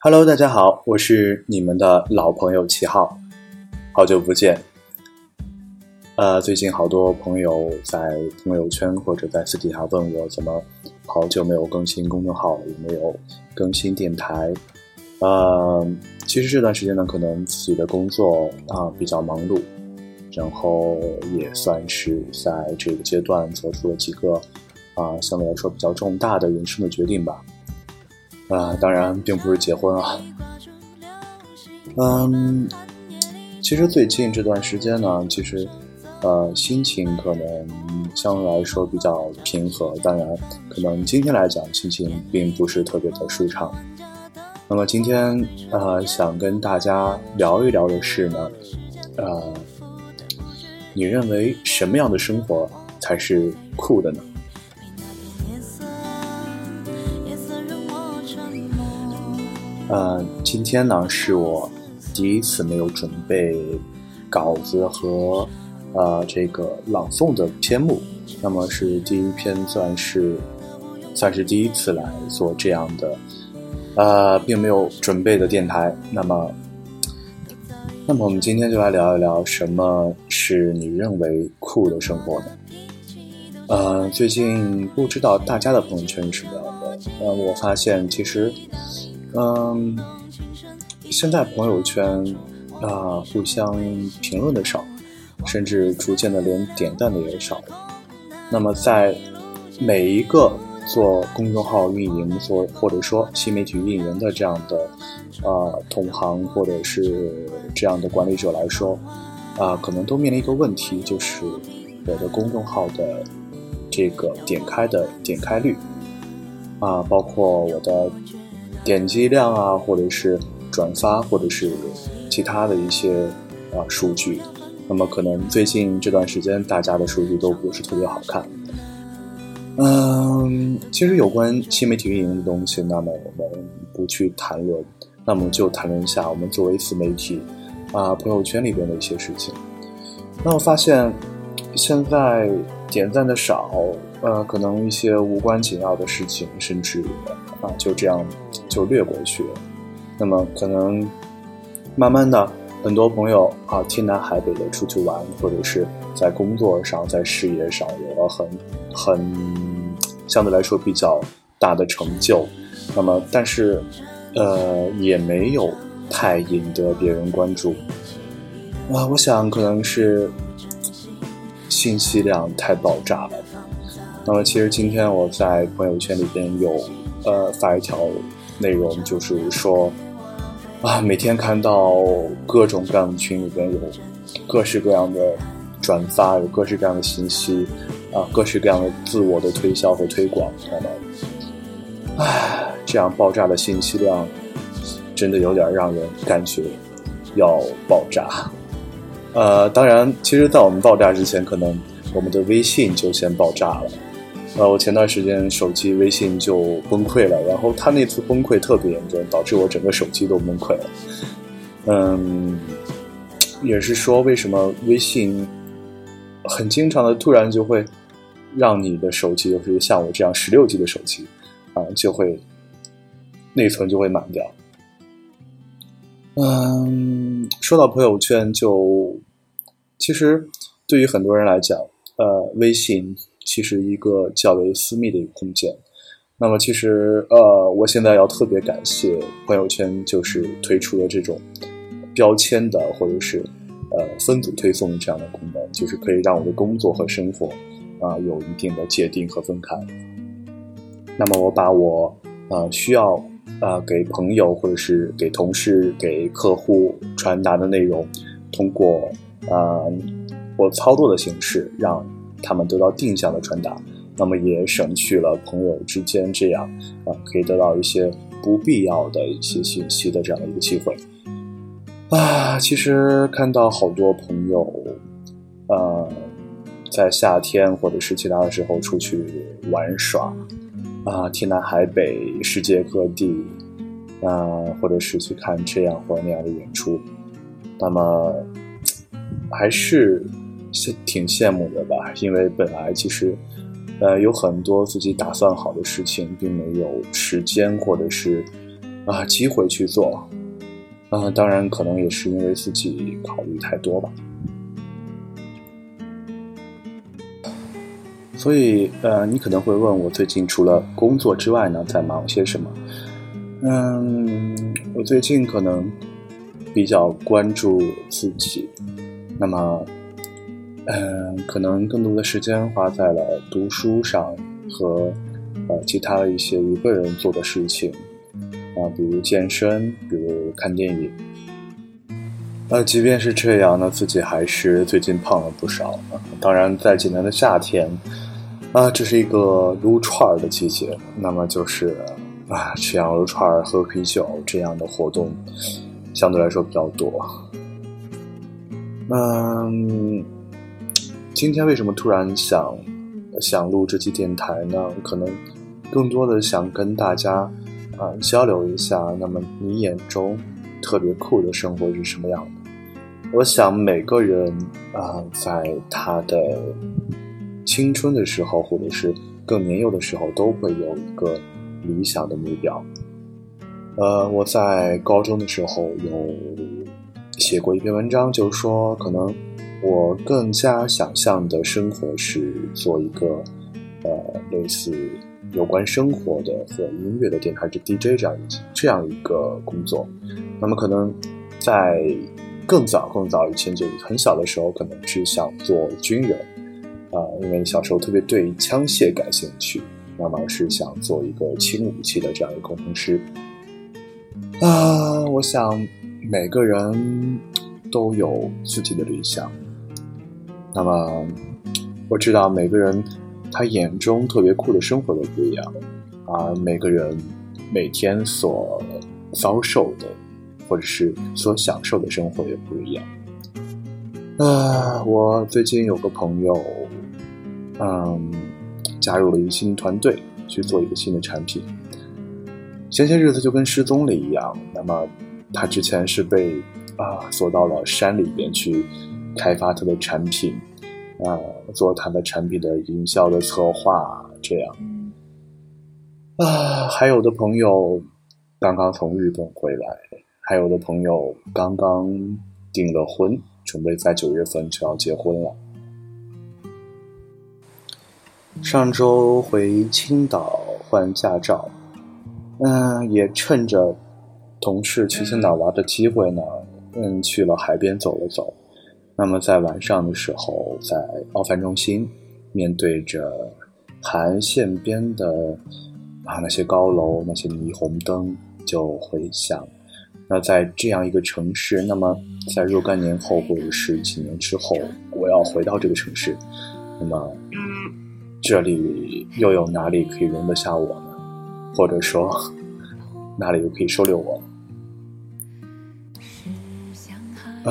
Hello，大家好，我是你们的老朋友七号，好久不见。呃，最近好多朋友在朋友圈或者在私底下问我，怎么好久没有更新公众号了，有没有更新电台？呃，其实这段时间呢，可能自己的工作啊比较忙碌，然后也算是在这个阶段做出了几个啊相对来说比较重大的人生的决定吧。啊，当然并不是结婚啊。嗯，其实最近这段时间呢，其实呃心情可能相对来说比较平和。当然，可能今天来讲心情并不是特别的舒畅。那么今天呃想跟大家聊一聊的是呢，呃，你认为什么样的生活才是酷的呢？呃，今天呢是我第一次没有准备稿子和呃这个朗诵的篇目，那么是第一篇，算是算是第一次来做这样的，呃，并没有准备的电台。那么，那么我们今天就来聊一聊什么是你认为酷的生活呢？呃，最近不知道大家的朋友圈是什么样的？呃，我发现其实。嗯，现在朋友圈啊，互相评论的少，甚至逐渐的连点赞的也少了。那么，在每一个做公众号运营、做或者说新媒体运营的这样的啊同行或者是这样的管理者来说，啊，可能都面临一个问题，就是我的公众号的这个点开的点开率啊，包括我的。点击量啊，或者是转发，或者是其他的一些啊数据，那么可能最近这段时间大家的数据都不是特别好看。嗯，其实有关新媒体运营的东西，那么我们不去谈论，那么就谈论一下我们作为自媒体啊朋友圈里边的一些事情。那我发现现在点赞的少，呃，可能一些无关紧要的事情，甚至啊就这样。就略过去了。那么可能慢慢的，很多朋友啊，天南海北的出去玩，或者是在工作上、在事业上有了很很相对来说比较大的成就。那么，但是呃，也没有太引得别人关注。啊，我想可能是信息量太爆炸了。那么，其实今天我在朋友圈里边有呃发一条。内容就是说，啊，每天看到各种各样的群里边有各式各样的转发，有各式各样的信息，啊，各式各样的自我的推销和推广，那么，唉，这样爆炸的信息量，真的有点让人感觉要爆炸。呃，当然，其实，在我们爆炸之前，可能我们的微信就先爆炸了。呃，我前段时间手机微信就崩溃了，然后他那次崩溃特别严重，导致我整个手机都崩溃了。嗯，也是说为什么微信很经常的突然就会让你的手机，尤其是像我这样十六 G 的手机啊，就会内存就会满掉。嗯，说到朋友圈，就其实对于很多人来讲，呃，微信。其实一个较为私密的一个空间。那么，其实呃，我现在要特别感谢朋友圈，就是推出了这种标签的或者是呃分组推送这样的功能，就是可以让我的工作和生活啊有一定的界定和分开。那么，我把我呃需要啊给朋友或者是给同事、给客户传达的内容，通过啊我操作的形式让。他们得到定向的传达，那么也省去了朋友之间这样啊可以得到一些不必要的一些信息的这样的一个机会啊。其实看到好多朋友，呃，在夏天或者是其他的时候出去玩耍啊，天南海北，世界各地啊，或者是去看这样或那样的演出，那么还是。挺羡慕的吧，因为本来其实，呃，有很多自己打算好的事情，并没有时间或者是，啊机会去做，啊，当然可能也是因为自己考虑太多吧。所以，呃，你可能会问我最近除了工作之外呢，在忙些什么？嗯，我最近可能比较关注自己，那么，嗯，可能更多的时间花在了读书上和呃其他的一些一个人做的事情啊，比如健身，比如看电影。呃，即便是这样呢，自己还是最近胖了不少。当然，在济南的夏天。啊，这是一个撸串儿的季节，那么就是啊，吃羊肉串儿、喝啤酒这样的活动相对来说比较多。嗯，今天为什么突然想想录这期电台呢？可能更多的想跟大家啊交流一下，那么你眼中特别酷的生活是什么样的？我想每个人啊，在他的。青春的时候，或者是更年幼的时候，都会有一个理想的目标。呃，我在高中的时候有写过一篇文章，就是说，可能我更加想象的生活是做一个呃类似有关生活的和音乐的电台，是 DJ 这样一这样一个工作。那么，可能在更早更早以前，就很小的时候，可能是想做军人。啊，因为小时候特别对枪械感兴趣，那么是想做一个轻武器的这样一个工程师。啊，我想每个人都有自己的理想。那么我知道每个人他眼中特别酷的生活都不一样，而每个人每天所遭受的或者是所享受的生活也不一样。啊，我最近有个朋友。嗯，加入了一个新团队去做一个新的产品。前些日子就跟失踪了一样。那么他之前是被啊锁到了山里边去开发他的产品，啊做他的产品的营销的策划这样。啊，还有的朋友刚刚从日本回来，还有的朋友刚刚订了婚，准备在九月份就要结婚了。上周回青岛换驾照，嗯，也趁着同事去青岛玩的机会呢，嗯，去了海边走了走。那么在晚上的时候，在奥帆中心，面对着海岸线边的啊那些高楼、那些霓虹灯，就会想，那在这样一个城市，那么在若干年后或者是几年之后，我要回到这个城市，那么。这里又有哪里可以容得下我呢？或者说，哪里又可以收留我？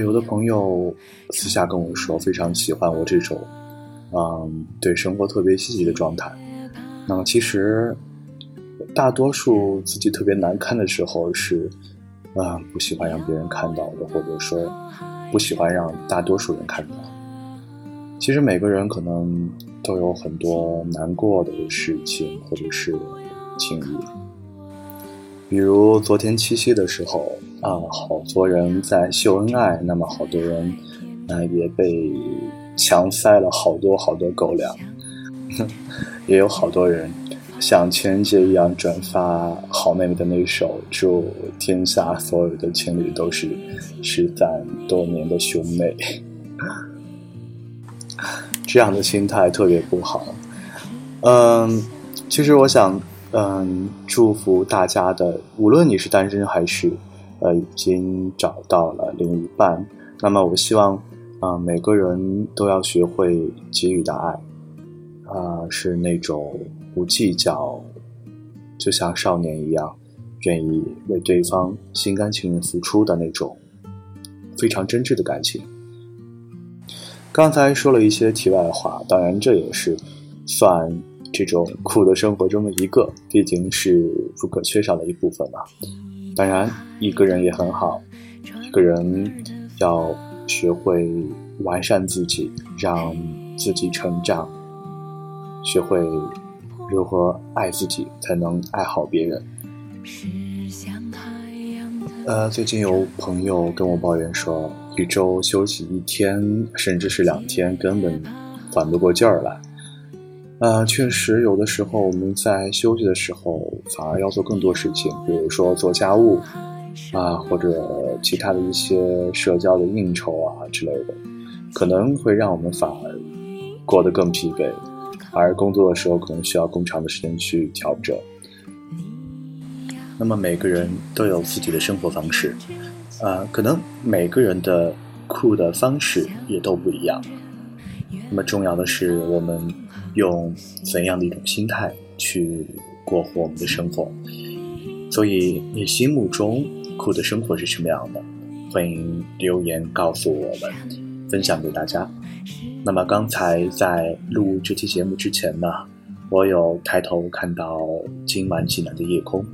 有的朋友私下跟我说，非常喜欢我这种，嗯，对生活特别积极的状态。那么，其实大多数自己特别难堪的时候，是啊，不喜欢让别人看到的，或者说不喜欢让大多数人看到。其实每个人可能。都有很多难过的事情，或者是经历。比如昨天七夕的时候啊，好多人在秀恩爱，那么好多人啊也被强塞了好多好多狗粮，也有好多人像情人节一样转发好妹妹的那首《祝天下所有的情侣都是失散多年的兄妹》。这样的心态特别不好。嗯，其实我想，嗯，祝福大家的，无论你是单身还是呃已经找到了另一半，那么我希望啊，每个人都要学会给予的爱，啊，是那种不计较，就像少年一样，愿意为对方心甘情愿付出的那种非常真挚的感情。刚才说了一些题外话，当然这也是算这种苦的生活中的一个，毕竟是不可缺少的一部分嘛。当然，一个人也很好，一个人要学会完善自己，让自己成长，学会如何爱自己，才能爱好别人。呃，最近有朋友跟我抱怨说，一周休息一天，甚至是两天，根本缓不过劲儿来。呃，确实，有的时候我们在休息的时候，反而要做更多事情，比如说做家务啊，或者其他的一些社交的应酬啊之类的，可能会让我们反而过得更疲惫，而工作的时候可能需要更长的时间去调整。那么每个人都有自己的生活方式，呃，可能每个人的酷的方式也都不一样。那么重要的是，我们用怎样的一种心态去过活我们的生活。所以，你心目中酷的生活是什么样的？欢迎留言告诉我们，分享给大家。那么刚才在录这期节目之前呢，我有抬头看到今晚济南的夜空。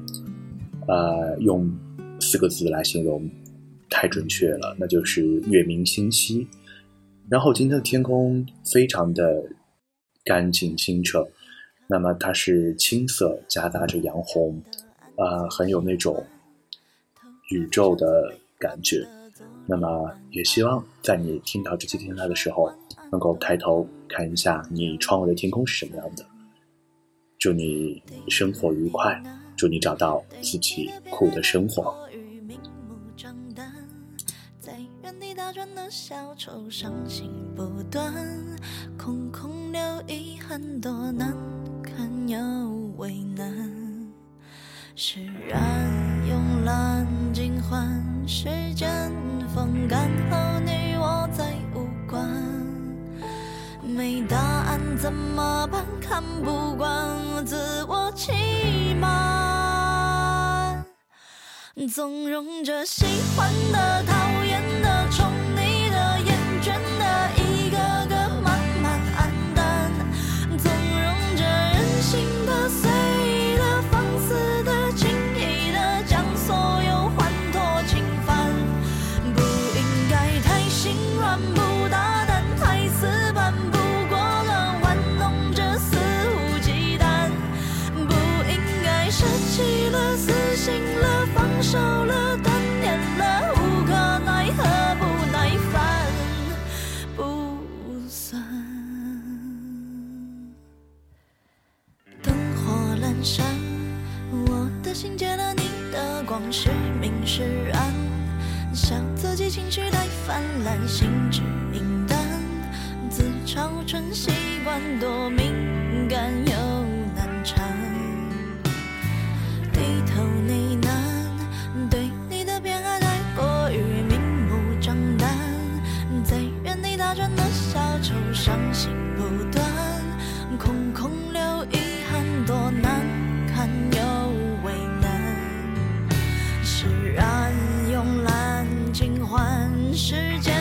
呃，用四个字来形容太准确了，那就是月明星稀。然后今天的天空非常的干净清澈，那么它是青色夹杂着洋红，呃，很有那种宇宙的感觉。那么也希望在你听到这期电台的时候，能够抬头看一下你窗外的天空是什么样的。祝你生活愉快。祝你找到自己酷的生活。转的小丑，伤心不断，空空留遗憾，多难堪又为难。释然慵懒尽欢，时间风干后，你我再无关。没答案怎么办？看不惯自我欺瞒。纵容着喜欢的、讨厌兰心知名单自嘲成习惯多敏感又难缠低头呢喃对你的偏爱太过于明目张胆在原地打转的小丑伤心不断空空留时间。